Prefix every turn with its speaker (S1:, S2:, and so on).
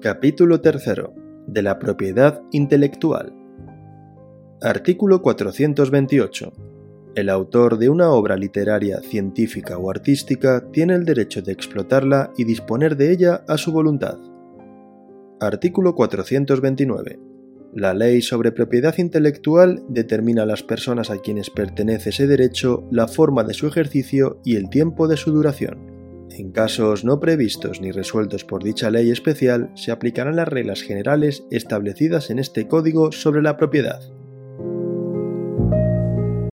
S1: Capítulo 3. De la propiedad intelectual. Artículo 428. El autor de una obra literaria, científica o artística tiene el derecho de explotarla y disponer de ella a su voluntad. Artículo 429. La ley sobre propiedad intelectual determina a las personas a quienes pertenece ese derecho, la forma de su ejercicio y el tiempo de su duración. En casos no previstos ni resueltos por dicha ley especial, se aplicarán las reglas generales establecidas en este Código sobre la propiedad.